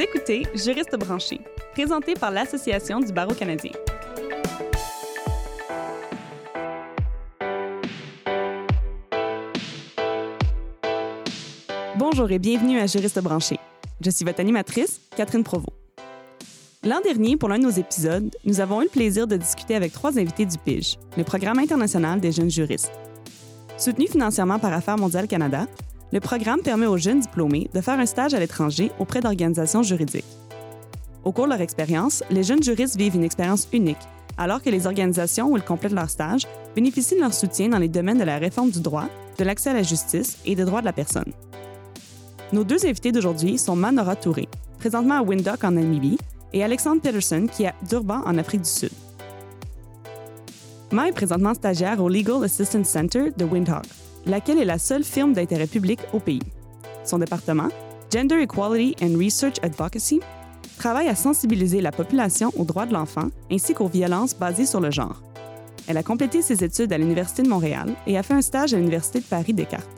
Écoutez Juriste branché, présenté par l'Association du barreau canadien. Bonjour et bienvenue à Juriste branché. Je suis votre animatrice, Catherine Provost. L'an dernier, pour l'un de nos épisodes, nous avons eu le plaisir de discuter avec trois invités du PIGE, le Programme international des jeunes juristes. Soutenu financièrement par Affaires mondiales Canada, le programme permet aux jeunes diplômés de faire un stage à l'étranger auprès d'organisations juridiques. Au cours de leur expérience, les jeunes juristes vivent une expérience unique, alors que les organisations où ils complètent leur stage bénéficient de leur soutien dans les domaines de la réforme du droit, de l'accès à la justice et des droits de la personne. Nos deux invités d'aujourd'hui sont Manora Touré, présentement à Windhoek en Namibie, et Alexandre Peterson, qui est à Durban en Afrique du Sud. Ma est présentement stagiaire au Legal Assistance Center de Windhoek, laquelle est la seule firme d'intérêt public au pays? Son département, Gender Equality and Research Advocacy, travaille à sensibiliser la population aux droits de l'enfant ainsi qu'aux violences basées sur le genre. Elle a complété ses études à l'Université de Montréal et a fait un stage à l'Université de Paris-Descartes.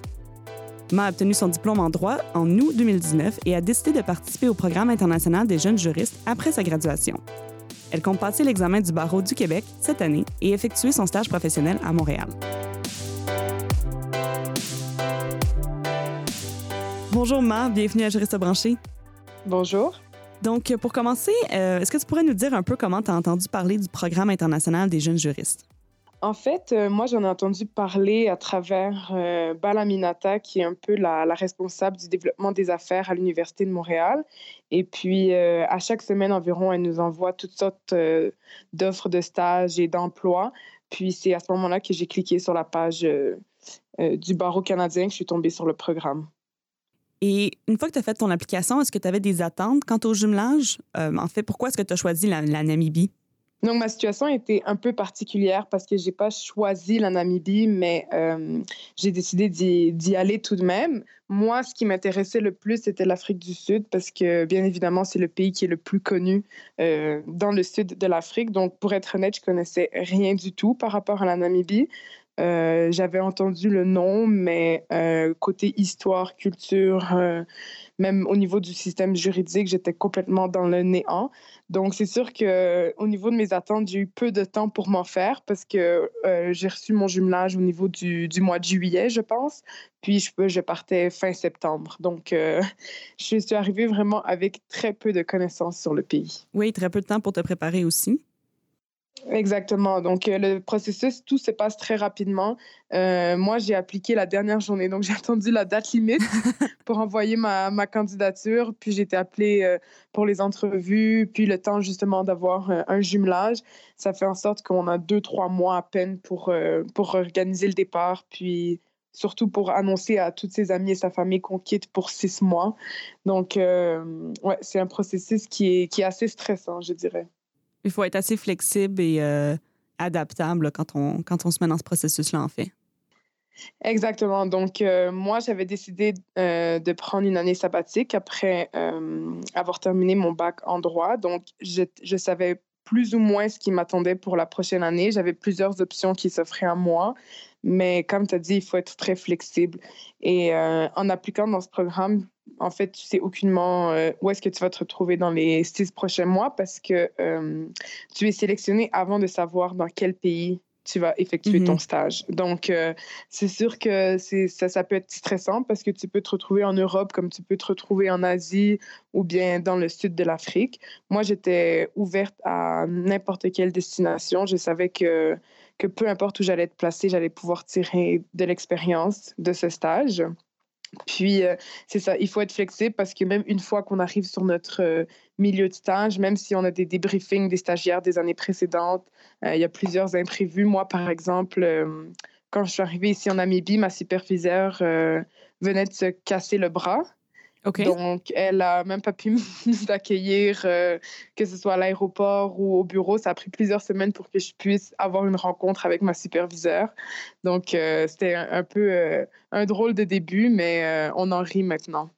Ma a obtenu son diplôme en droit en août 2019 et a décidé de participer au programme international des jeunes juristes après sa graduation. Elle compte passer l'examen du barreau du Québec cette année et effectuer son stage professionnel à Montréal. Bonjour Ma, bienvenue à Juriste branché. Bonjour. Donc, pour commencer, euh, est-ce que tu pourrais nous dire un peu comment tu as entendu parler du programme international des jeunes juristes? En fait, euh, moi, j'en ai entendu parler à travers euh, Balaminata, qui est un peu la, responsable du développement des affaires à l'Université de Montréal. Et puis, euh, à chaque semaine environ, elle nous envoie toutes sortes d'offres de stage et d'emploi. Puis, c'est à ce moment-là que j'ai cliqué sur la page du barreau canadien que je suis tombée sur le programme. Et une fois que tu as fait ton application, est-ce que tu avais des attentes quant au jumelage? en fait, pourquoi est-ce que tu as choisi la Namibie? Donc, ma situation était un peu particulière parce que j'ai pas choisi la Namibie, mais euh, j'ai décidé d'y aller tout de même. Moi, ce qui m'intéressait le plus, c'était l'Afrique du Sud parce que, bien évidemment, c'est le pays qui est le plus connu euh, dans le sud de l'Afrique. Donc, pour être honnête, je connaissais rien du tout par rapport à la Namibie. Euh, j'avais entendu le nom, mais côté histoire, culture, même au niveau du système juridique, j'étais complètement dans le néant. Donc, c'est sûr que au niveau de mes attentes, j'ai eu peu de temps pour m'en faire parce que euh, j'ai reçu mon jumelage au niveau du, mois de juillet, je pense. Puis, je, partais fin septembre. Donc, euh, je suis arrivée vraiment avec très peu de connaissances sur le pays. Oui, très peu de temps pour te préparer aussi. Exactement. Donc, euh, le processus, tout se passe très rapidement. Euh, moi, j'ai appliqué la dernière journée. Donc, j'ai attendu la date limite pour envoyer ma, ma candidature. Puis, j'ai été appelée euh, pour les entrevues. Puis, le temps justement d'avoir un jumelage. Ça fait en sorte qu'on a deux, trois mois à peine pour, pour organiser le départ. Puis, surtout pour annoncer à toutes ses amies et sa famille qu'on quitte pour six mois. Donc, ouais, c'est un processus qui est, qui est assez stressant, je dirais il faut être assez flexible et euh, adaptable quand, on, quand on se met dans ce processus-là, en fait. Exactement. Donc, euh, moi, j'avais décidé euh, de prendre une année sabbatique après avoir terminé mon bac en droit. Donc, je, je savais plus ou moins ce qui m'attendait pour la prochaine année. J'avais plusieurs options qui s'offraient à moi. Mais comme tu as dit, il faut être très flexible. Et en appliquant dans ce programme, en fait, tu sais aucunement euh, où est-ce que tu vas te retrouver dans les six prochains mois parce que euh, tu es sélectionné avant de savoir dans quel pays tu vas effectuer ton mhm. stage. Donc, euh, c'est sûr que ça, ça peut être stressant parce que tu peux te retrouver en Europe comme tu peux te retrouver en Asie ou bien dans le sud de l'Afrique. Moi, j'étais ouverte à n'importe quelle destination. Je savais que, que peu importe où j'allais être placée, j'allais pouvoir tirer de l'expérience de ce stage. Puis, euh, c'est ça, il faut être flexible parce que même une fois qu'on arrive sur notre euh, milieu de stage, même si on a des débriefings des stagiaires des années précédentes, euh, il y a plusieurs imprévus. Moi, par exemple, quand je suis arrivée ici en Namibie, ma superviseure venait de se casser le bras. Donc, elle n'a même pas pu nous accueillir, euh, que ce soit à l'aéroport ou au bureau. Ça a pris plusieurs semaines pour que je puisse avoir une rencontre avec ma superviseure. Donc, euh, c'était un, peu euh, un drôle de début, mais on en rit maintenant.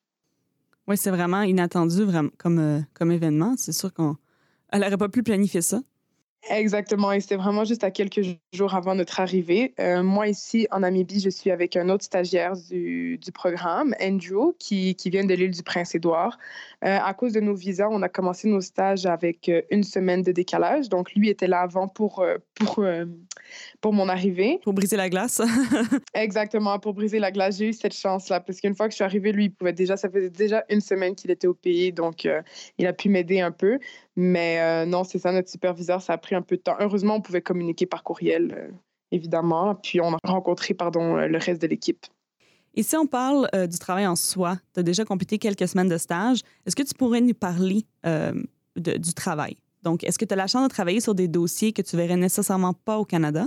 Oui, c'est vraiment inattendu vraiment, comme, comme événement. C'est sûr qu'on n'aurait pas pu planifier ça. Exactement, et c'était vraiment juste à quelques jours avant notre arrivée. Euh, moi, ici, en Namibie, je suis avec un autre stagiaire du, du programme, Andrew, qui, qui vient de l'île du Prince-Édouard. Euh, à cause de nos visas, on a commencé nos stages avec euh, une semaine de décalage. Donc, lui était là avant pour, pour, pour mon arrivée. Pour briser la glace. Exactement, pour briser la glace, j'ai eu cette chance-là, parce qu'une fois que je suis arrivée, lui, il pouvait déjà, ça faisait déjà une semaine qu'il était au pays, donc il a pu m'aider un peu. Mais euh, non, c'est ça, notre superviseur, ça a pris un peu de temps. Heureusement, on pouvait communiquer par courriel, euh, évidemment. Puis on a rencontré, pardon, euh, le reste de l'équipe. Et si on parle euh, du travail en soi, tu as déjà complété quelques semaines de stage. Est-ce que tu pourrais nous parler de- du travail? Donc, est-ce que tu as la chance de travailler sur des dossiers que tu verrais nécessairement pas au Canada?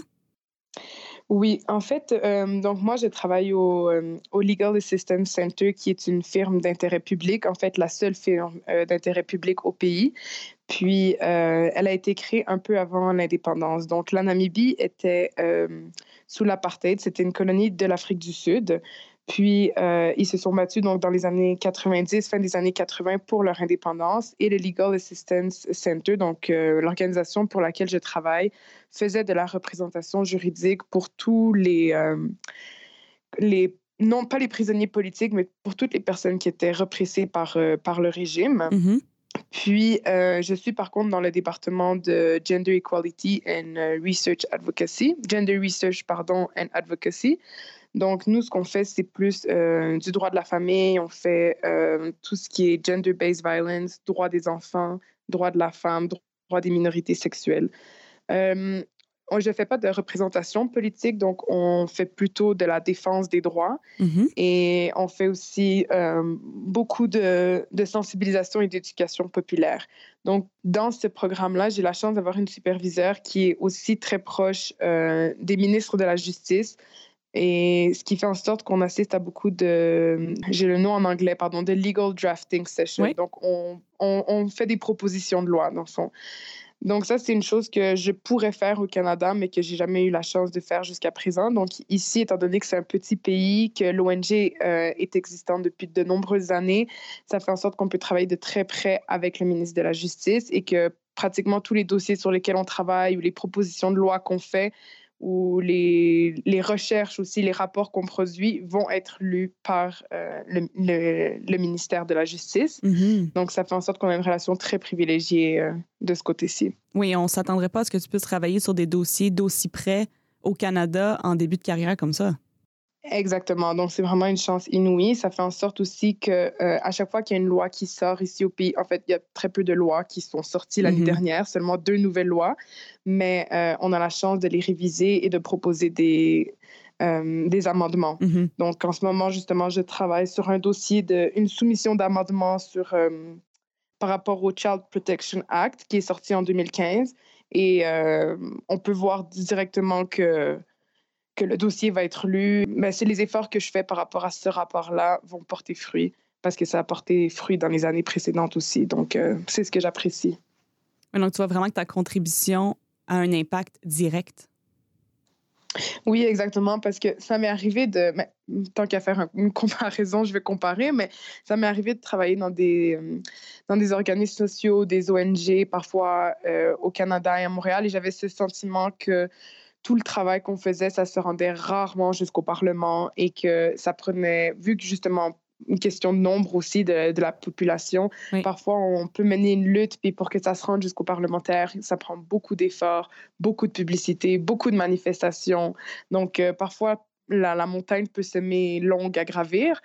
Oui, en fait, euh, donc moi, je travaille au, euh, au Legal Assistance Center, qui est une firme d'intérêt public, en fait, la seule firme euh, d'intérêt public au pays. Puis, euh, elle a été créée un peu avant l'indépendance. Donc, la Namibie était euh, sous l'apartheid, c'était une colonie de l'Afrique du Sud. Puis, euh, ils se sont battus donc, dans les années 90, fin des années 80 pour leur indépendance. Et le Legal Assistance Center, donc l'organisation pour laquelle je travaille, faisait de la représentation juridique pour tous les, non pas les prisonniers politiques, mais pour toutes les personnes qui étaient repressées par, par le régime. Mhm. Puis, euh, je suis par contre dans le département de Gender Equality and euh, Research Advocacy, Gender Research, pardon, and Advocacy. Donc, nous, ce qu'on fait, c'est plus euh, du droit de la famille, on fait tout ce qui est gender-based violence, droit des enfants, droit de la femme, droit des minorités sexuelles. Je ne fais pas de représentation politique, donc on fait plutôt de la défense des droits. Mhm. Et on fait aussi euh, beaucoup de, de sensibilisation et d'éducation populaire. Donc, dans ce programme-là, j'ai la chance d'avoir une superviseure qui est aussi très proche euh, des ministres de la Justice. Et ce qui fait en sorte qu'on assiste à beaucoup de, j'ai le nom en anglais, pardon, de legal drafting session. Oui. Donc, on, on, on fait des propositions de loi, dans le fond. Donc ça, c'est une chose que je pourrais faire au Canada, mais que j'ai jamais eu la chance de faire jusqu'à présent. Donc ici, étant donné que c'est un petit pays, que l'ONG euh, est existante depuis de nombreuses années, ça fait en sorte qu'on peut travailler de très près avec le ministre de la Justice et que pratiquement tous les dossiers sur lesquels on travaille ou les propositions de loi qu'on fait ou les, les recherches aussi, les rapports qu'on produit vont être lus par euh, le, le- le ministère de la Justice. Mhm. Donc, ça fait en sorte qu'on a une relation très privilégiée euh, de ce côté-ci. Oui, on s'attendrait pas à ce que tu puisses travailler sur des dossiers d'aussi près au Canada en début de carrière comme ça. Exactement. Donc, c'est vraiment une chance inouïe. Ça fait en sorte aussi que euh, à chaque fois qu'il y a une loi qui sort ici au pays, en fait, il y a très peu de lois qui sont sorties l'année Mhm. dernière, seulement deux nouvelles lois, mais euh, on a la chance de les réviser et de proposer des, euh, des amendements. Mhm. Donc, en ce moment, justement, je travaille sur un dossier de une soumission d'amendement sur par rapport au Child Protection Act qui est sorti en 2015 et on peut voir directement que que le dossier va être lu. Mais c'est les efforts que je fais par rapport à ce rapport-là vont porter fruit parce que ça a porté fruit dans les années précédentes aussi. Donc, euh, c'est ce que j'apprécie. Donc, tu vois vraiment que ta contribution a un impact direct? Oui, exactement, parce que ça m'est arrivé de, mais, tant qu'à faire un- une comparaison, je vais comparer, mais ça m'est arrivé de travailler dans des, euh, dans des organismes sociaux, des ONG, parfois euh, au Canada et à Montréal, et j'avais ce sentiment que tout le travail qu'on faisait, ça se rendait rarement jusqu'au Parlement et que ça prenait, vu que justement, une question de nombre aussi de, de la population. Oui. Parfois, on peut mener une lutte, puis pour que ça se rende jusqu'aux parlementaires, ça prend beaucoup d'efforts, beaucoup de publicité, beaucoup de manifestations. Donc, euh, parfois, la, la montagne peut semer longue à gravir.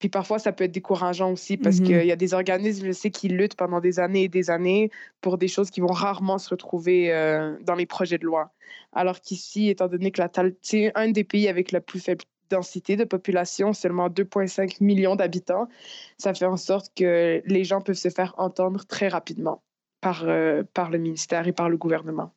Puis parfois, ça peut être décourageant aussi parce Mhm. qu'il y a des organismes, je sais, qui luttent pendant des années et des années pour des choses qui vont rarement se retrouver euh, dans les projets de loi. Alors qu'ici, étant donné que la c'est un des pays avec la plus faible densité de population, seulement 2,5 millions d'habitants, ça fait en sorte que les gens peuvent se faire entendre très rapidement par, euh, par le ministère et par le gouvernement.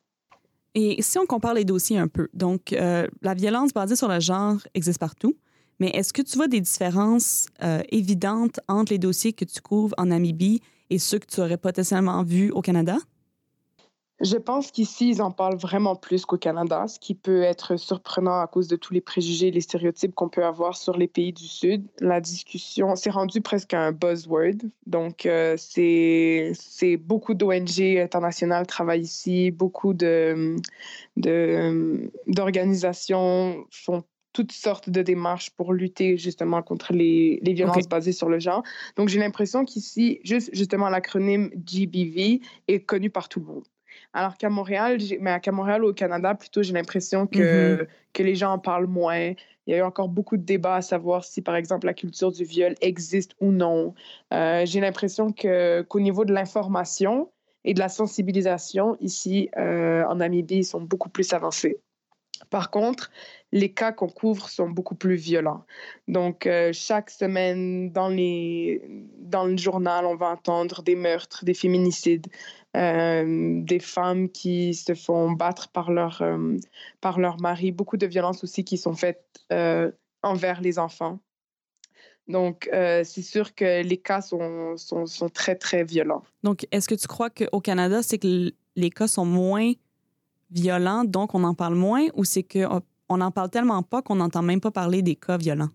Et si on compare les dossiers un peu, donc euh, la violence basée sur le genre existe partout, mais est-ce que tu vois des différences euh, évidentes entre les dossiers que tu couvres en Namibie et ceux que tu aurais potentiellement vus au Canada? Je pense qu'ici, ils en parlent vraiment plus qu'au Canada, ce qui peut être surprenant à cause de tous les préjugés et les stéréotypes qu'on peut avoir sur les pays du Sud. La discussion s'est rendue presque un buzzword. Donc, euh, c'est beaucoup d'ONG internationales travaillent ici, beaucoup d'organisations de, font toutes sortes de démarches pour lutter justement contre les, les violences basées sur le genre. Donc, j'ai l'impression qu'ici, juste, justement, l'acronyme GBV est connu par tout le monde. Alors qu'à Montréal, mais qu'à Montréal ou au Canada, plutôt, j'ai l'impression que, mm-hmm. que les gens en parlent moins. Il y a eu encore beaucoup de débats à savoir si, par exemple, la culture du viol existe ou non. Euh, j'ai l'impression que, qu'au niveau de l'information et de la sensibilisation, ici, euh, en Namibie, ils sont beaucoup plus avancés. Par contre, les cas qu'on couvre sont beaucoup plus violents. Donc, euh, chaque semaine, dans, les, dans le journal, on va entendre des meurtres, des féminicides, euh, des femmes qui se font battre par leur, euh, par leur mari, beaucoup de violences aussi qui sont faites envers les enfants. Donc, c'est sûr que les cas sont, sont, sont, très, très violents. Donc, est-ce que tu crois qu'au Canada, c'est que les cas sont moins violents, donc on en parle moins, ou c'est qu'on on en parle tellement pas qu'on n'entend même pas parler des cas violents?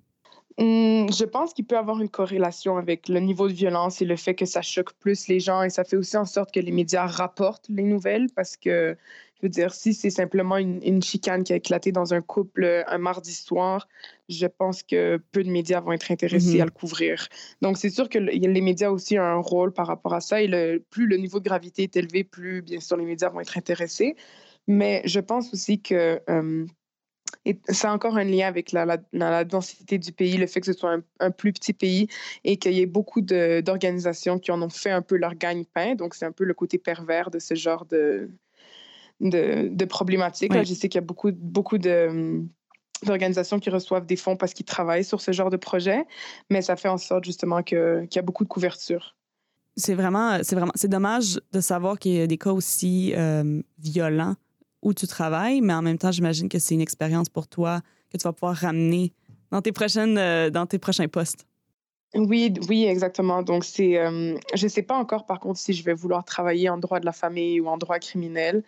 Hum, je pense qu'il peut y avoir une corrélation avec le niveau de violence et le fait que ça choque plus les gens et ça fait aussi en sorte que les médias rapportent les nouvelles parce que, je veux dire, si c'est simplement une, chicane qui a éclaté dans un couple euh, un mardi soir, je pense que peu de médias vont être intéressés mm-hmm. à le couvrir. Donc, c'est sûr que les médias aussi ont un rôle par rapport à ça et le, plus le niveau de gravité est élevé, plus, bien sûr, les médias vont être intéressés. Mais je pense aussi que euh, c'est encore un lien avec la, la, densité du pays, le fait que ce soit un, plus petit pays et qu'il y ait beaucoup d'organisations qui en ont fait un peu leur gagne-pain. Donc, c'est un peu le côté pervers de ce genre de, de, de problématiques. Je sais qu'il y a beaucoup, beaucoup de d'organisations qui reçoivent des fonds parce qu'ils travaillent sur ce genre de projet, mais ça fait en sorte justement qu'il y a beaucoup de couverture c'est vraiment, c'est vraiment, c'est dommage de savoir qu'il y a des cas aussi euh, violents où tu travailles, mais en même temps, j'imagine que c'est une expérience pour toi que tu vas pouvoir ramener dans tes prochaines, euh, dans tes prochains postes. Oui, oui, exactement. Donc, c'est, euh, je ne sais pas encore, par contre, si je vais vouloir travailler en droit de la famille ou en droit criminel.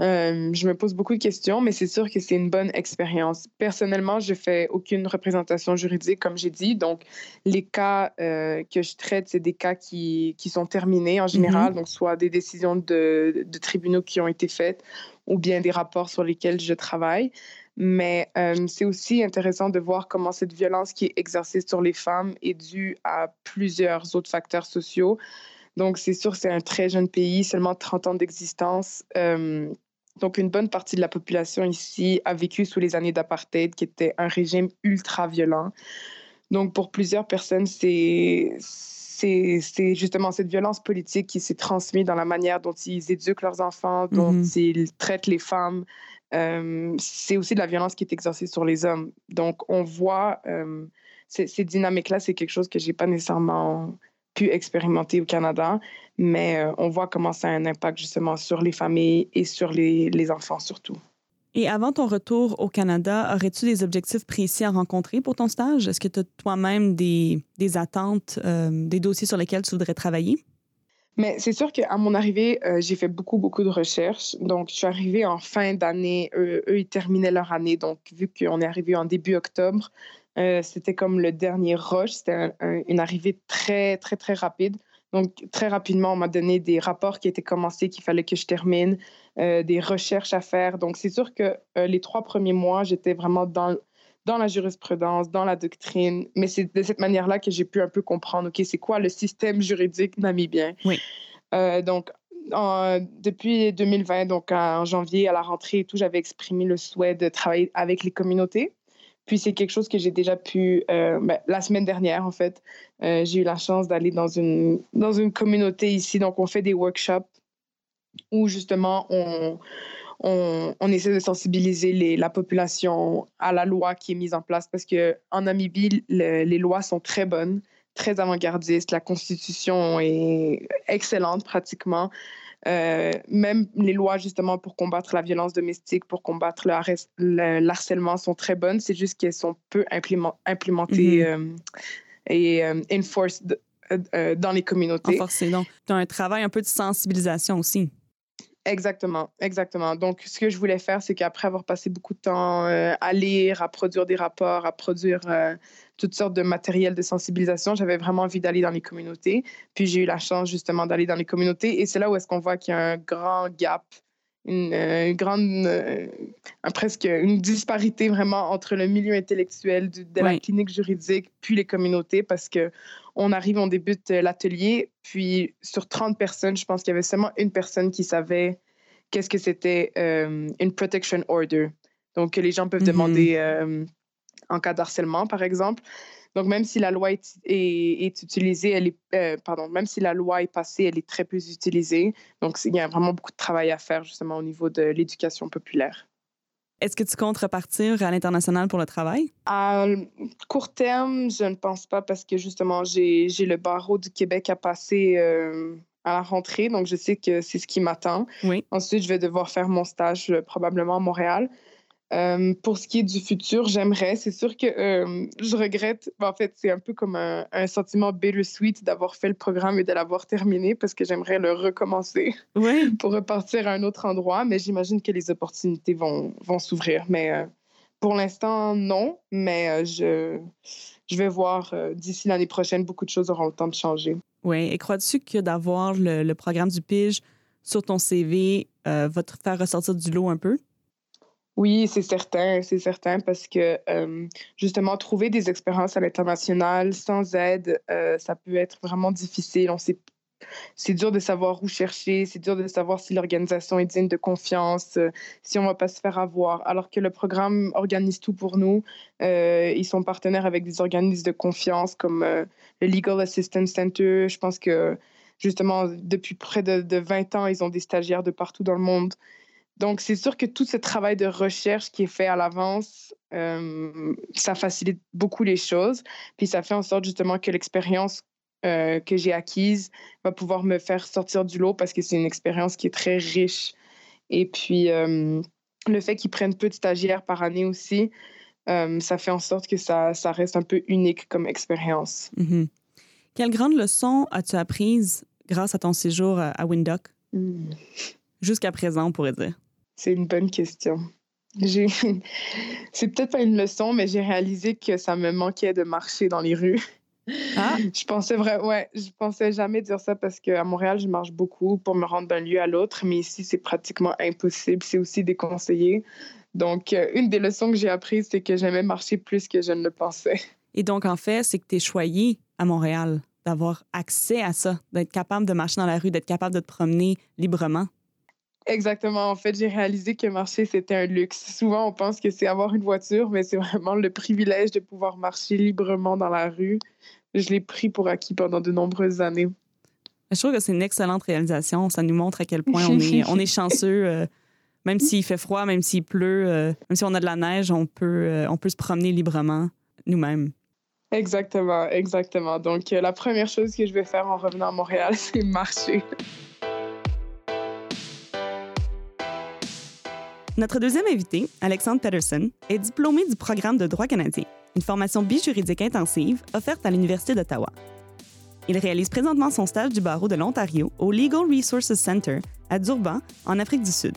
Euh, je me pose beaucoup de questions, mais c'est sûr que c'est une bonne expérience. Personnellement, je fais aucune représentation juridique, comme j'ai dit. Donc, les cas euh, que je traite, c'est des cas qui, qui, sont terminés en général, mm-hmm. donc soit des décisions de, de, tribunaux qui ont été faites ou bien des rapports sur lesquels je travaille. Mais euh, c'est aussi intéressant de voir comment cette violence qui est exercée sur les femmes est due à plusieurs autres facteurs sociaux. Donc, c'est sûr, c'est un très jeune pays, seulement 30 ans d'existence. Donc, une bonne partie de la population ici a vécu sous les années d'apartheid, qui était un régime ultra violent. Donc, pour plusieurs personnes, c'est c'est justement cette violence politique qui s'est transmise dans la manière dont ils éduquent leurs enfants, dont mm-hmm. ils traitent les femmes. Euh, c'est aussi de la violence qui est exercée sur les hommes. Donc, on voit euh, ces, ces dynamiques-là, c'est quelque chose que j'ai pas nécessairement pu expérimenter au Canada, mais euh, on voit comment ça a un impact justement sur les familles et sur les, les enfants surtout. Et avant ton retour au Canada, aurais-tu des objectifs précis à rencontrer pour ton stage? Est-ce que tu as toi-même des, des attentes, euh, des dossiers sur lesquels tu voudrais travailler? Mais c'est sûr qu'à mon arrivée, euh, j'ai fait beaucoup, beaucoup de recherches. Donc, je suis arrivée en fin d'année. Eux, eux, ils terminaient leur année. Donc, vu qu'on est arrivé en début octobre, euh, c'était comme le dernier rush. C'était une arrivée très, très, très rapide. Donc, très rapidement, on m'a donné des rapports qui étaient commencés, qu'il fallait que je termine, euh, des recherches à faire. Donc, c'est sûr que euh, les trois premiers mois, j'étais vraiment dans, dans la jurisprudence, dans la doctrine. Mais c'est de cette manière-là que j'ai pu un peu comprendre, OK, c'est quoi le système juridique namibien? Oui. donc, depuis 2020, donc en janvier, à la rentrée et tout, j'avais exprimé le souhait de travailler avec les communautés. Puis c'est quelque chose que j'ai déjà pu, euh, ben, la semaine dernière en fait, euh, j'ai eu la chance d'aller dans une, dans une communauté ici. Donc on fait des workshops où justement on, on, essaie de sensibiliser la population à la loi qui est mise en place parce qu'en Namibie, les lois sont très bonnes, très avant-gardistes. La constitution est excellente pratiquement. Euh, même les lois justement pour combattre la violence domestique, pour combattre le, harcèlement sont très bonnes. C'est juste qu'elles sont peu implémentées mm-hmm. euh, et euh, enforced dans les communautés. Enforcées, donc. Tu as un travail un peu de sensibilisation aussi. Exactement, exactement. Donc, ce que je voulais faire, c'est qu'après avoir passé beaucoup de temps euh, à lire, à produire des rapports, à produire euh, toutes sortes de matériel de sensibilisation, j'avais vraiment envie d'aller dans les communautés. Puis j'ai eu la chance justement d'aller dans les communautés et c'est là où est-ce qu'on voit qu'il y a un grand gap, une, euh, grande, presque une disparité vraiment entre le milieu intellectuel de, la clinique juridique puis les communautés parce que on arrive, on débute euh, l'atelier, puis sur 30 personnes, je pense qu'il y avait seulement une personne qui savait qu'est-ce que c'était euh, une protection order. Donc, les gens peuvent mm-hmm. demander euh, en cas d'harcèlement, par exemple. Donc, même si la loi est, est, utilisée, elle est, pardon, même si la loi est passée, elle est très peu utilisée. Donc, il y a vraiment beaucoup de travail à faire justement au niveau de l'éducation populaire. Est-ce que tu comptes repartir à l'international pour le travail? À court terme, je ne pense pas parce que justement, j'ai le barreau du Québec à passer euh, à la rentrée, donc je sais que c'est ce qui m'attend. Oui. Ensuite, je vais devoir faire mon stage euh, probablement à Montréal. Euh, pour ce qui est du futur, j'aimerais. C'est sûr que euh, je regrette. Ben, en fait, c'est un peu comme un, sentiment bittersweet d'avoir fait le programme et de l'avoir terminé parce que j'aimerais le recommencer pour repartir à un autre endroit. Mais j'imagine que les opportunités vont, vont s'ouvrir. Mais euh, pour l'instant, non. Mais je, je vais voir d'ici l'année prochaine, beaucoup de choses auront le temps de changer. Oui. Et crois-tu que d'avoir le, le, programme du PIGE sur ton CV va te faire ressortir du lot un peu? Oui, c'est certain, c'est certain, parce que euh, justement, trouver des expériences à l'international sans aide, euh, ça peut être vraiment difficile. On sait, c'est dur de savoir où chercher, c'est dur de savoir si l'organisation est digne de confiance, euh, si on va pas se faire avoir. Alors que le programme organise tout pour nous. ils sont partenaires avec des organismes de confiance comme le Legal Assistance Center. Je pense que justement, depuis près de, de 20 ans, ils ont des stagiaires de partout dans le monde. Donc, c'est sûr que tout ce travail de recherche qui est fait à l'avance, euh, ça facilite beaucoup les choses. Puis ça fait en sorte justement que l'expérience euh, que j'ai acquise va pouvoir me faire sortir du lot parce que c'est une expérience qui est très riche. Et puis, euh, le fait qu'ils prennent peu de stagiaires par année aussi, ça fait en sorte que ça, ça, reste un peu unique comme expérience. Mm-hmm. Quelle grande leçon as-tu apprise grâce à ton séjour à Windhoek? Hmm. Jusqu'à présent, on pourrait dire. C'est une bonne question. J'ai... c'est peut-être pas une leçon, mais j'ai réalisé que ça me manquait de marcher dans les rues. Ah. Je pensais vrai, ouais, je pensais jamais dire ça parce qu'à Montréal, je marche beaucoup pour me rendre d'un lieu à l'autre, mais ici, c'est pratiquement impossible. C'est aussi déconseillé. Donc, euh, une des leçons que j'ai apprises, c'est que j'aimais marcher plus que je ne le pensais. Et donc, en fait, c'est que tu es choyé à Montréal d'avoir accès à ça, d'être capable de marcher dans la rue, d'être capable de te promener librement. Exactement. En fait, j'ai réalisé que marcher, c'était un luxe. Souvent, on pense que c'est avoir une voiture, mais c'est vraiment le privilège de pouvoir marcher librement dans la rue. Je l'ai pris pour acquis pendant de nombreuses années. Je trouve que c'est une excellente réalisation. Ça nous montre à quel point on est, on est chanceux. Euh, même s'il fait froid, même s'il pleut, euh, même si on a de la neige, on peut, euh, on peut se promener librement nous-mêmes. Exactement, exactement. Donc, la première chose que je vais faire en revenant à Montréal, c'est marcher. Notre deuxième invité, Alexandre Peterson, est diplômé du programme de droit canadien, une formation bijuridique intensive offerte à l'Université d'Ottawa. Il réalise présentement son stage du barreau de l'Ontario au Legal Resources Center à Durban, en Afrique du Sud.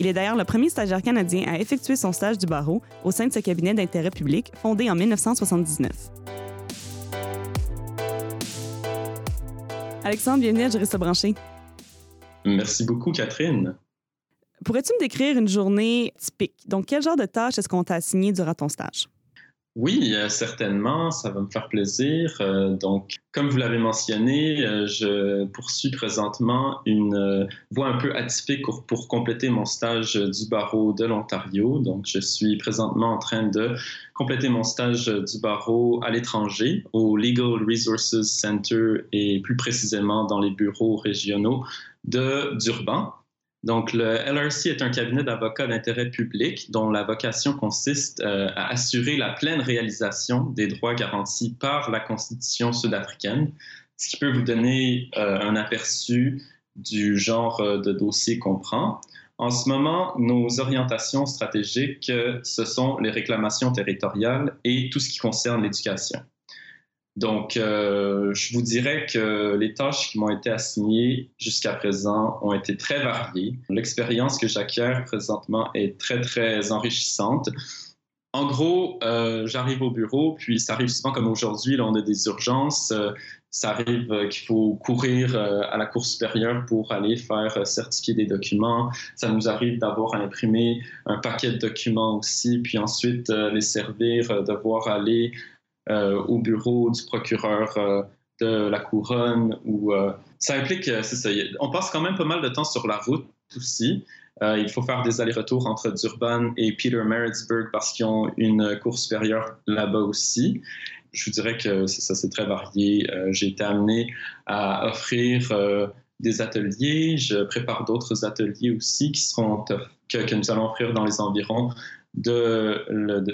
Il est d'ailleurs le premier stagiaire canadien à effectuer son stage du barreau au sein de ce cabinet d'intérêt public fondé en 1979. Alexandre, bienvenue à Juriste branché. Merci beaucoup, Catherine. Pourrais-tu me décrire une journée typique? Donc, quel genre de tâches est-ce qu'on t'a assigné durant ton stage? Oui, euh, certainement, ça va me faire plaisir. Euh, donc, comme vous l'avez mentionné, euh, je poursuis présentement une voie un peu atypique pour, compléter mon stage du barreau de l'Ontario. Donc, je suis présentement en train de compléter mon stage du barreau à l'étranger, au Legal Resources Center et plus précisément dans les bureaux régionaux de Durban. Donc, le LRC est un cabinet d'avocats d'intérêt public dont la vocation consiste euh, à assurer la pleine réalisation des droits garantis par la Constitution sud-africaine, ce qui peut vous donner euh, un aperçu du genre euh, de dossier qu'on prend. En ce moment, nos orientations stratégiques, ce sont les réclamations territoriales et tout ce qui concerne l'éducation. Donc, euh, je vous dirais que les tâches qui m'ont été assignées jusqu'à présent ont été très variées. L'expérience que j'acquiers présentement est très, très enrichissante. En gros, euh, j'arrive au bureau, puis ça arrive souvent comme aujourd'hui, là, on a des urgences. Euh, ça arrive qu'il faut courir à la cour supérieure pour aller faire certifier des documents. Ça nous arrive d'avoir à imprimer un paquet de documents aussi, puis ensuite les servir, devoir aller au bureau du procureur euh, de la couronne. Ou, euh, ça implique, on passe quand même pas mal de temps sur la route aussi. il faut faire des allers-retours entre Durban et Peter Maritzburg parce qu'ils ont une cour supérieure là-bas aussi. Je vous dirais que ça, c'est très varié. J'ai été amené à offrir des ateliers. Je prépare d'autres ateliers aussi qui seront que, nous allons offrir dans les environs de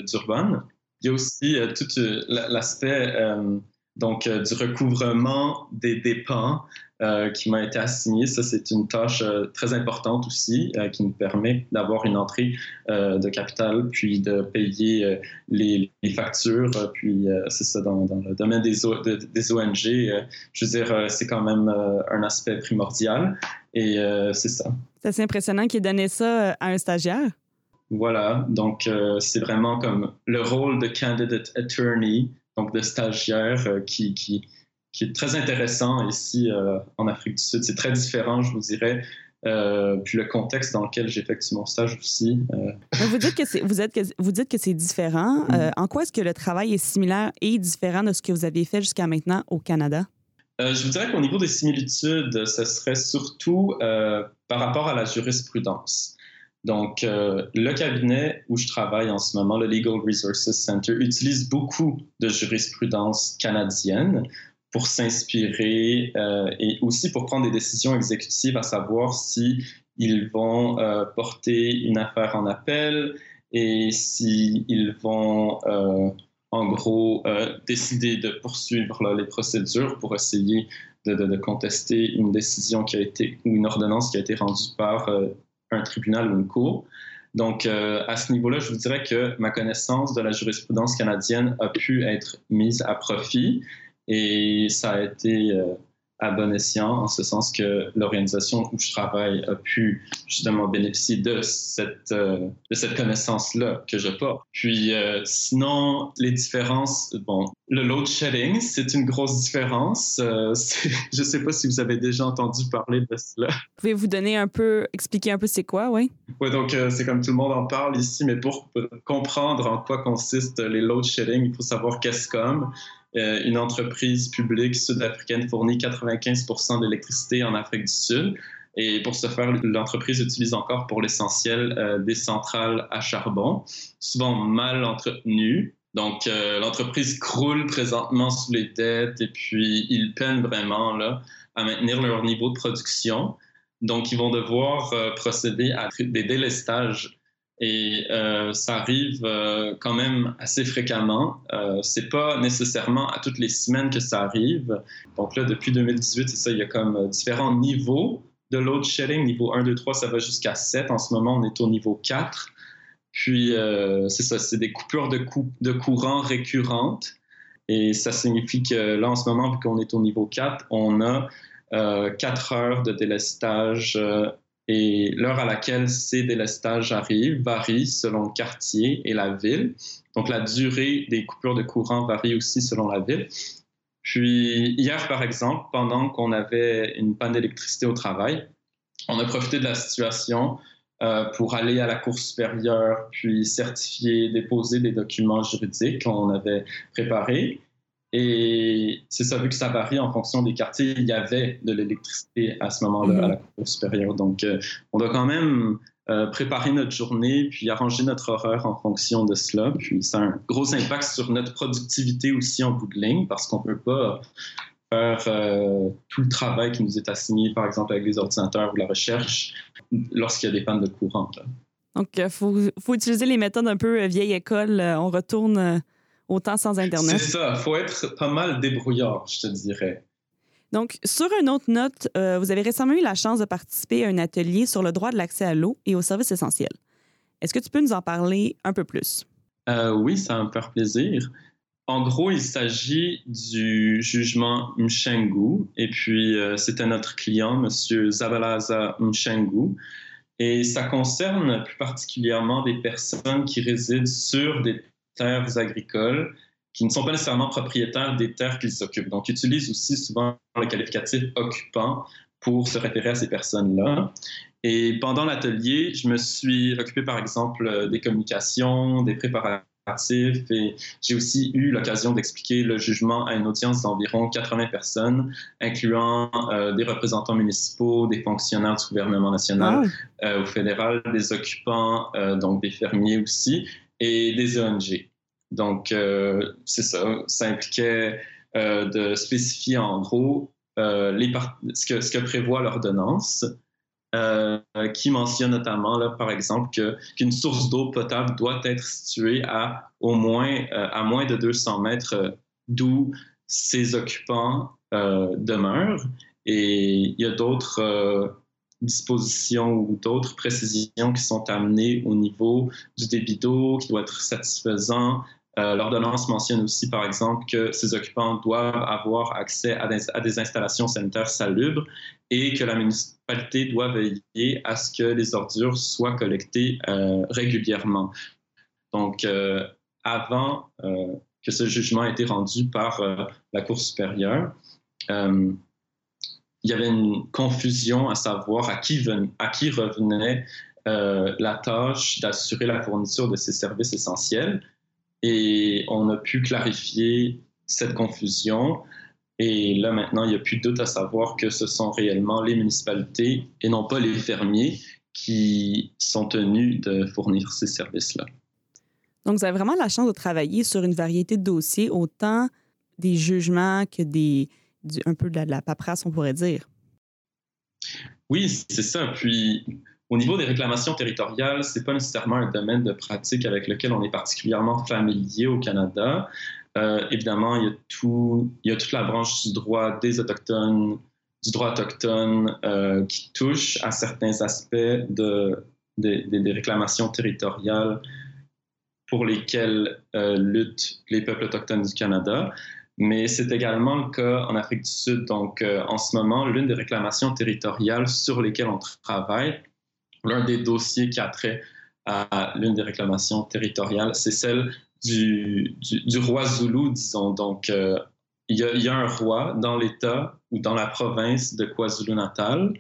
Durban. Il y a aussi euh, tout euh, l'aspect euh, donc du recouvrement des dépens qui m'a été assigné. Ça, c'est une tâche très importante aussi qui nous permet d'avoir une entrée de capital, puis de payer les, factures. puis c'est ça, dans, le domaine des, des ONG, je veux dire, c'est quand même un aspect primordial. Et c'est ça. C'est assez impressionnant qu'il ait donné ça à un stagiaire. Voilà, donc euh, c'est vraiment comme le rôle de candidate attorney, donc de stagiaire, euh, qui, qui, qui, est très intéressant ici euh, en Afrique du Sud. C'est très différent, je vous dirais. puis le contexte dans lequel j'effectue mon stage aussi. Vous dites que c'est, vous, êtes, vous dites que c'est différent. Mm-hmm. en quoi est-ce que le travail est similaire et différent de ce que vous avez fait jusqu'à maintenant au Canada? je vous dirais qu'au niveau des similitudes, ce serait surtout par rapport à la jurisprudence. Donc, euh, le cabinet où je travaille en ce moment, le Legal Resources Center, utilise beaucoup de jurisprudence canadienne pour s'inspirer euh, et aussi pour prendre des décisions exécutives, à savoir si ils vont euh, porter une affaire en appel et s'ils ils vont, en gros, décider de poursuivre les procédures pour essayer de, de, contester une décision qui a été ou une ordonnance qui a été rendue par un tribunal ou une cour. Donc, euh, à ce niveau-là, je vous dirais que ma connaissance de la jurisprudence canadienne a pu être mise à profit et ça a été euh, à bon escient, en ce sens que l'organisation où je travaille a pu justement bénéficier de cette, euh, de cette connaissance-là que je porte. Puis euh, sinon, les différences, bon, le load shedding, c'est une grosse différence. Euh, je ne sais pas si vous avez déjà entendu parler de cela. Pouvez-vous donner un peu, expliquer un peu c'est quoi, oui? Oui, donc c'est comme tout le monde en parle ici, mais pour comprendre en quoi consistent les load shedding, il faut savoir qu'est-ce comme. Euh, une entreprise publique sud-africaine fournit 95% d'électricité en Afrique du Sud. Et pour ce faire, l'entreprise utilise encore pour l'essentiel euh, des centrales à charbon, souvent mal entretenues. Donc, euh, l'entreprise croule présentement sous les dettes et puis ils peinent vraiment à maintenir leur niveau de production. Donc, ils vont devoir procéder à des délestages et euh, ça arrive euh, quand même assez fréquemment. Euh, c'est pas nécessairement à toutes les semaines que ça arrive. Donc là, depuis 2018, c'est ça, il y a comme différents niveaux de load shedding. Niveau 1, 2, 3, ça va jusqu'à 7. En ce moment, on est au niveau 4. Puis, c'est ça, c'est des coupures de, de courant récurrentes. Et ça signifie que là, en ce moment, vu qu'on est au niveau 4, on a 4 heures de délestage et l'heure à laquelle ces délestages arrivent varie selon le quartier et la ville. Donc la durée des coupures de courant varie aussi selon la ville. Puis hier, par exemple, pendant qu'on avait une panne d'électricité au travail, on a profité de la situation euh, pour aller à la Cour supérieure, puis certifier, déposer des documents juridiques qu'on avait préparés. Et c'est ça, vu que ça varie en fonction des quartiers, il y avait de l'électricité à ce moment-là à la mhm. cour supérieure. Donc, euh, on doit quand même euh, préparer notre journée, puis arranger notre horaire en fonction de cela. Puis, ça a un gros impact sur notre productivité aussi en bout de ligne, parce qu'on ne peut pas faire euh, tout le travail qui nous est assigné, par exemple avec les ordinateurs ou la recherche, lorsqu'il y a des pannes de courant. Donc, il faut, faut, utiliser les méthodes un peu vieille école. On retourne autant sans Internet. C'est ça, il faut être pas mal débrouillard, je te dirais. Donc, sur une autre note, euh, vous avez récemment eu la chance de participer à un atelier sur le droit de l'accès à l'eau et aux services essentiels. Est-ce que tu peux nous en parler un peu plus? Euh, oui, ça va me faire plaisir. en gros, il s'agit du jugement Mchengu, et puis euh, c'était notre client, M. Zabalaza Mchengu, et ça concerne plus particulièrement des personnes qui résident sur des terres agricoles qui ne sont pas nécessairement propriétaires des terres qu'ils occupent. Donc, ils utilisent aussi souvent le qualificatif occupant pour se référer à ces personnes-là. Et pendant l'atelier, je me suis occupé, par exemple, des communications, des préparatifs, et j'ai aussi eu l'occasion d'expliquer le jugement à une audience d'environ 80 personnes, incluant euh, des représentants municipaux, des fonctionnaires du gouvernement national euh, ou fédéral, des occupants, euh, donc des fermiers aussi, et des ONG. Donc, euh, c'est ça. Ça impliquait euh, de spécifier en gros euh, les ce, que, ce que prévoit l'ordonnance, qui mentionne notamment, là, par exemple, qu'une source d'eau potable doit être située à au moins à moins de 200 mètres d'où ses occupants demeurent. Et il y a d'autres dispositions ou d'autres précisions qui sont amenées au niveau du débit d'eau qui doit être satisfaisant, euh, l'ordonnance mentionne aussi, par exemple, que ces occupants doivent avoir accès à des, installations sanitaires salubres et que la municipalité doit veiller à ce que les ordures soient collectées euh, régulièrement. Donc, euh, avant que ce jugement ait été rendu par la Cour supérieure, il y avait une confusion à savoir à qui, revenait la tâche d'assurer la fourniture de ces services essentiels. Et on a pu clarifier cette confusion. Et là, maintenant, il n'y a plus de doute à savoir que ce sont réellement les municipalités et non pas les fermiers qui sont tenus de fournir ces services-là. Donc, vous avez vraiment la chance de travailler sur une variété de dossiers, autant des jugements que des, un peu de la paperasse, on pourrait dire. Oui, c'est ça. Puis, au niveau des réclamations territoriales, ce n'est pas nécessairement un domaine de pratique avec lequel on est particulièrement familier au Canada. Euh, évidemment, il y, a tout, il y a toute la branche du droit des Autochtones, du droit autochtone euh, qui touche à certains aspects de, des réclamations territoriales pour lesquelles euh, luttent les peuples autochtones du Canada. Mais c'est également le cas en Afrique du Sud. Donc, en ce moment, l'une des réclamations territoriales sur lesquelles on travaille, L'un des dossiers qui a trait à l'une des réclamations territoriales, c'est celle du, du, roi Zulu, disons. Donc, euh, il, y a, un roi dans l'État ou dans la province de KwaZulu-Natal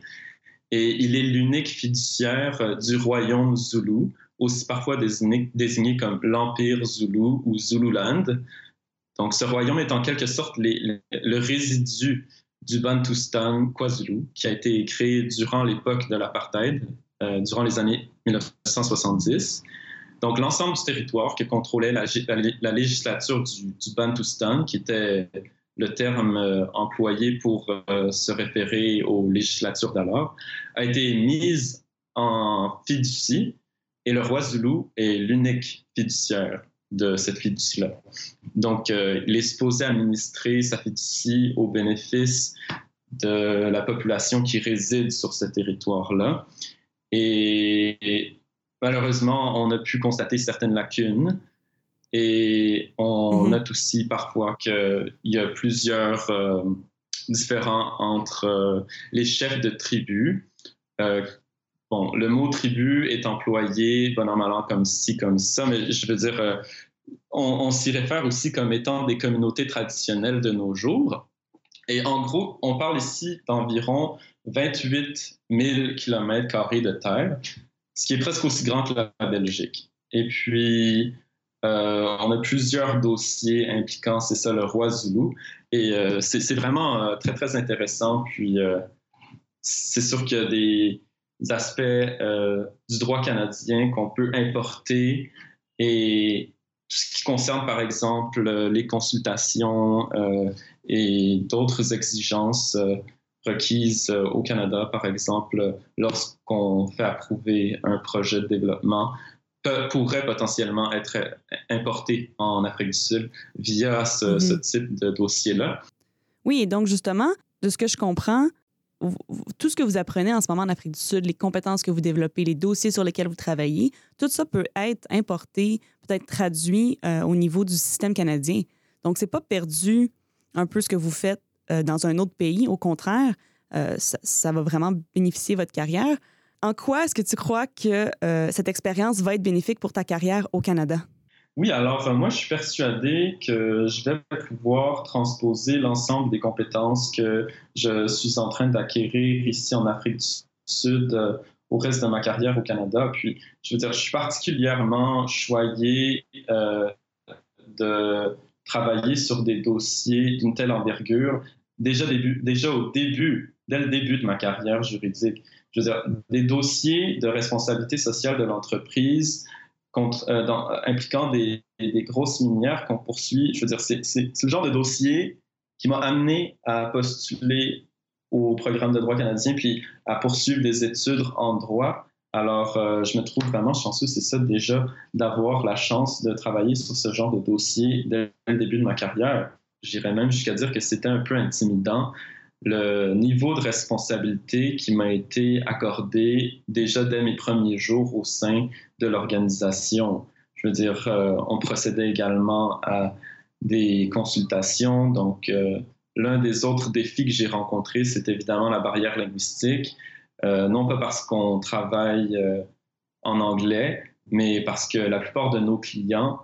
et il est l'unique fiduciaire euh, du royaume Zulu, aussi parfois désigné, comme l'Empire Zulu ou Zululand. Donc, ce royaume est en quelque sorte le résidu du Bantustan KwaZulu, qui a été créé durant l'époque de l'apartheid euh, durant les années 1970. Donc, l'ensemble du territoire que contrôlait la, législature du, Bantustan, qui était le terme euh, employé pour euh, se référer aux législatures d'alors, a été mise en fiducie et le roi Zulu est l'unique fiduciaire de cette fiducie-là. Donc, il est supposé administrer sa fiducie au bénéfice de la population qui réside sur ce territoire-là. Et malheureusement, on a pu constater certaines lacunes. Et on mhm. note aussi parfois qu'il y a plusieurs euh, différents entre euh, les chefs de tribus. Euh, bon, le mot tribu est employé bon an, an comme ci, comme ça, mais je veux dire, on, on s'y réfère aussi comme étant des communautés traditionnelles de nos jours. Et en gros, on parle ici d'environ 28 000 km de terre, ce qui est presque aussi grand que la Belgique. Et puis, euh, on a plusieurs dossiers impliquant, c'est ça, le roi Zulu. Et euh, c'est vraiment euh, très, très intéressant. Puis, c'est sûr qu'il y a des aspects du droit canadien qu'on peut importer et tout ce qui concerne, par exemple, les consultations et d'autres exigences requises euh, au Canada, par exemple, lorsqu'on fait approuver un projet de développement, pourrait potentiellement être importé en Afrique du Sud via ce, mhm. type de dossier-là. Oui, et donc justement, de ce que je comprends, tout ce que vous apprenez en ce moment en Afrique du Sud, les compétences que vous développez, les dossiers sur lesquels vous travaillez, tout ça peut être importé, peut être traduit euh, au niveau du système canadien. Donc, c'est pas perdu un peu ce que vous faites euh, dans un autre pays. Au contraire, euh, ça, va vraiment bénéficier votre carrière. En quoi est-ce que tu crois que cette expérience va être bénéfique pour ta carrière au Canada? Oui, alors moi, je suis persuadé que je vais pouvoir transposer l'ensemble des compétences que je suis en train d'acquérir ici en Afrique du Sud au reste de ma carrière au Canada. Puis, je veux dire, je suis particulièrement choyé de travailler sur des dossiers d'une telle envergure déjà, déjà au début, dès le début de ma carrière juridique. Je veux dire, des dossiers de responsabilité sociale de l'entreprise euh, impliquant des, des, grosses minières qu'on poursuit. Je veux dire, c'est le genre de dossier qui m'a amené à postuler au programme de droit canadien puis à poursuivre des études en droit alors, euh, je me trouve vraiment chanceux, c'est ça déjà, d'avoir la chance de travailler sur ce genre de dossier dès le début de ma carrière. J'irais même jusqu'à dire que c'était un peu intimidant le niveau de responsabilité qui m'a été accordé déjà dès mes premiers jours au sein de l'organisation. Je veux dire, euh, on procédait également à des consultations. Donc, euh, l'un des autres défis que j'ai rencontrés, c'est évidemment la barrière linguistique. Euh, non pas parce qu'on travaille en anglais, mais parce que la plupart de nos clients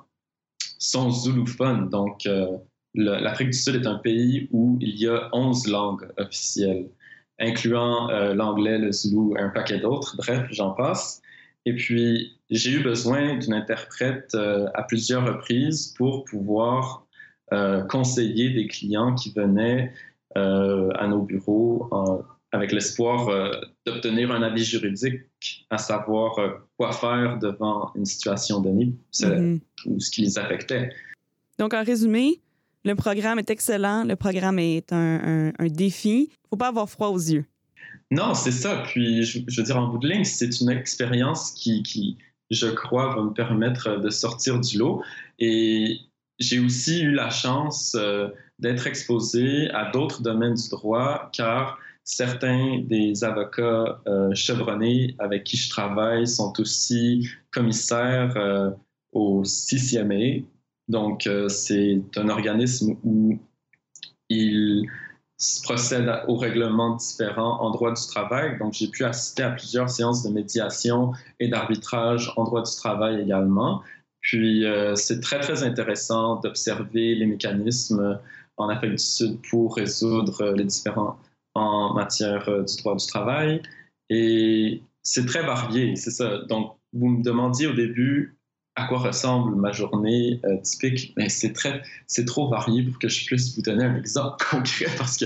sont zoulophones. Donc, l'Afrique du Sud est un pays où il y a 11 langues officielles, incluant l'anglais, le zoulou et un paquet d'autres. Bref, j'en passe. Et puis, j'ai eu besoin d'une interprète à plusieurs reprises pour pouvoir conseiller des clients qui venaient à nos bureaux en avec l'espoir euh, d'obtenir un avis juridique, à savoir euh, quoi faire devant une situation donnée mm-hmm. ou ce qui les affectait. Donc, en résumé, le programme est excellent, le programme est un, défi. Il ne faut pas avoir froid aux yeux. Non, c'est ça. Puis, je, veux dire, en bout de ligne, c'est une expérience qui, je crois, va me permettre de sortir du lot. Et j'ai aussi eu la chance euh, d'être exposé à d'autres domaines du droit, car Certains des avocats euh, chevronnés avec qui je travaille sont aussi commissaires euh, au CCMA. Donc, euh, c'est un organisme où ils procèdent aux règlements différents en droit du travail. Donc, j'ai pu assister à plusieurs séances de médiation et d'arbitrage en droit du travail également. Puis, c'est très, très intéressant d'observer les mécanismes en Afrique du Sud pour résoudre les différents en matière euh, du droit du travail. Et c'est très varié, c'est ça. Donc, vous me demandiez au début à quoi ressemble ma journée euh, typique, mais c'est très, c'est trop varié pour que je puisse vous donner un exemple concret parce que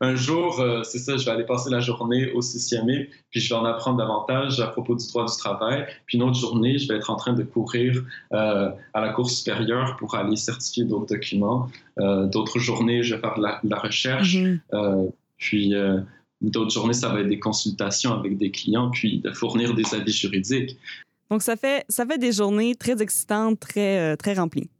un jour, euh, c'est ça, je vais aller passer la journée au CCME, puis je vais en apprendre davantage à propos du droit du travail. Puis une autre journée, je vais être en train de courir à la Cour supérieure pour aller certifier d'autres documents. d'autres journées, je vais faire de la, recherche. Mm-hmm. Puis euh, d'autres journées, ça va être des consultations avec des clients, puis de fournir des avis juridiques. Donc, ça fait, des journées très excitantes, très, euh, très remplies.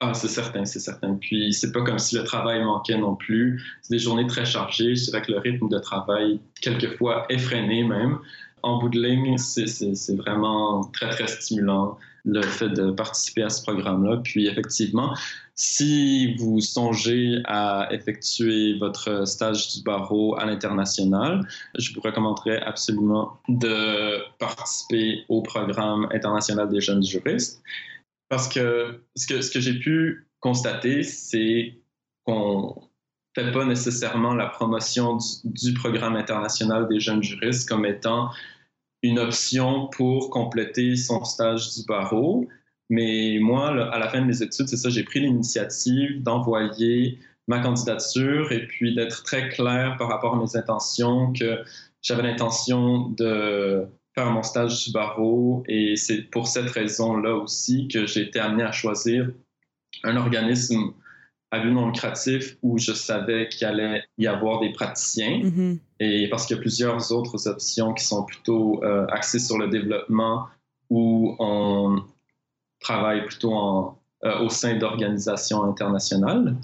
Ah, c'est certain, c'est certain. Puis, c'est pas comme si le travail manquait non plus. C'est des journées très chargées. Je dirais que le rythme de travail, quelquefois, effréné même. En bout de ligne, c'est vraiment très, très stimulant le fait de participer à ce programme-là. Puis, effectivement, si vous songez à effectuer votre stage du barreau à l'international, je vous recommanderais absolument de participer au programme international des jeunes juristes parce que ce que, j'ai pu constater, c'est qu'on fait pas nécessairement la promotion du, programme international des jeunes juristes comme étant une option pour compléter son stage du barreau, mais moi, à la fin de mes études, c'est ça, j'ai pris l'initiative d'envoyer ma candidature et puis d'être très clair par rapport à mes intentions, que j'avais l'intention de faire mon stage du barreau. Et c'est pour cette raison-là aussi que j'ai été amené à choisir un organisme à but non lucratif où je savais qu'il allait y avoir des praticiens mm-hmm. et parce qu'il y a plusieurs autres options qui sont plutôt euh, axées sur le développement où on, travaille plutôt en, euh, au sein d'organisations internationales.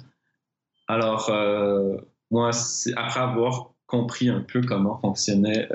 Alors, euh, moi, après avoir compris un peu comment fonctionnait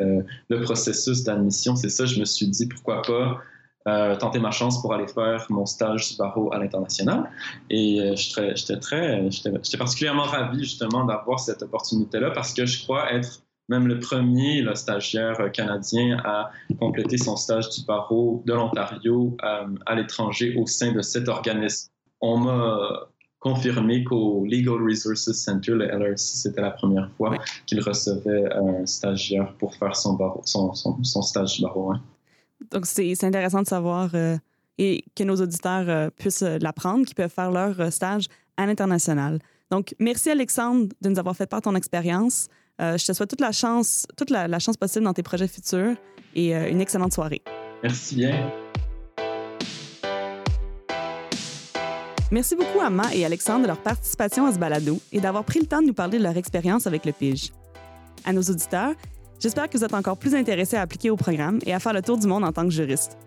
le processus d'admission, c'est ça, je me suis dit, pourquoi pas euh, tenter ma chance pour aller faire mon stage du barreau à l'international. Et euh, j'étais très, j'étais particulièrement ravi justement d'avoir cette opportunité-là parce que je crois être même le premier le stagiaire canadien à compléter son stage du barreau de l'Ontario euh, à l'étranger au sein de cet organisme. On m'a confirmé qu'au Legal Resources Center, le LRC, c'était la première fois qu'il recevait un stagiaire pour faire son, barreau, son, son, stage du barreau. Hein. Donc, c'est intéressant de savoir euh, et que nos auditeurs euh, puissent l'apprendre, qu'ils peuvent faire leur stage à l'international. Donc, merci Alexandre de nous avoir fait part de ton expérience. Euh, je te souhaite toute la chance, toute la, chance possible dans tes projets futurs et euh, une excellente soirée. Merci bien. Merci beaucoup à Ma et Alexandre de leur participation à ce balado et d'avoir pris le temps de nous parler de leur expérience avec le PIGE. À nos auditeurs, j'espère que vous êtes encore plus intéressés à appliquer au programme et à faire le tour du monde en tant que juriste.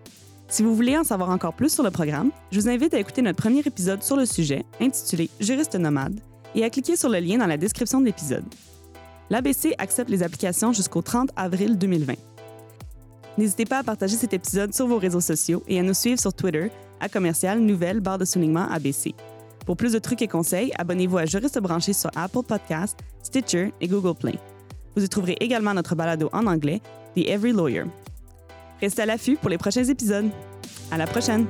Si vous voulez en savoir encore plus sur le programme, je vous invite à écouter notre premier épisode sur le sujet, intitulé Juriste nomade, et à cliquer sur le lien dans la description de l'épisode l'ABC accepte les applications jusqu'au 30 avril 2020. N'hésitez pas à partager cet épisode sur vos réseaux sociaux et à nous suivre sur Twitter à commercial nouvelle barre de soulignement ABC. Pour plus de trucs et conseils, abonnez-vous à Juriste branché sur Apple Podcasts, Stitcher et Google Play. Vous y trouverez également notre balado en anglais, The Every Lawyer. Restez à l'affût pour les prochains épisodes. À la prochaine!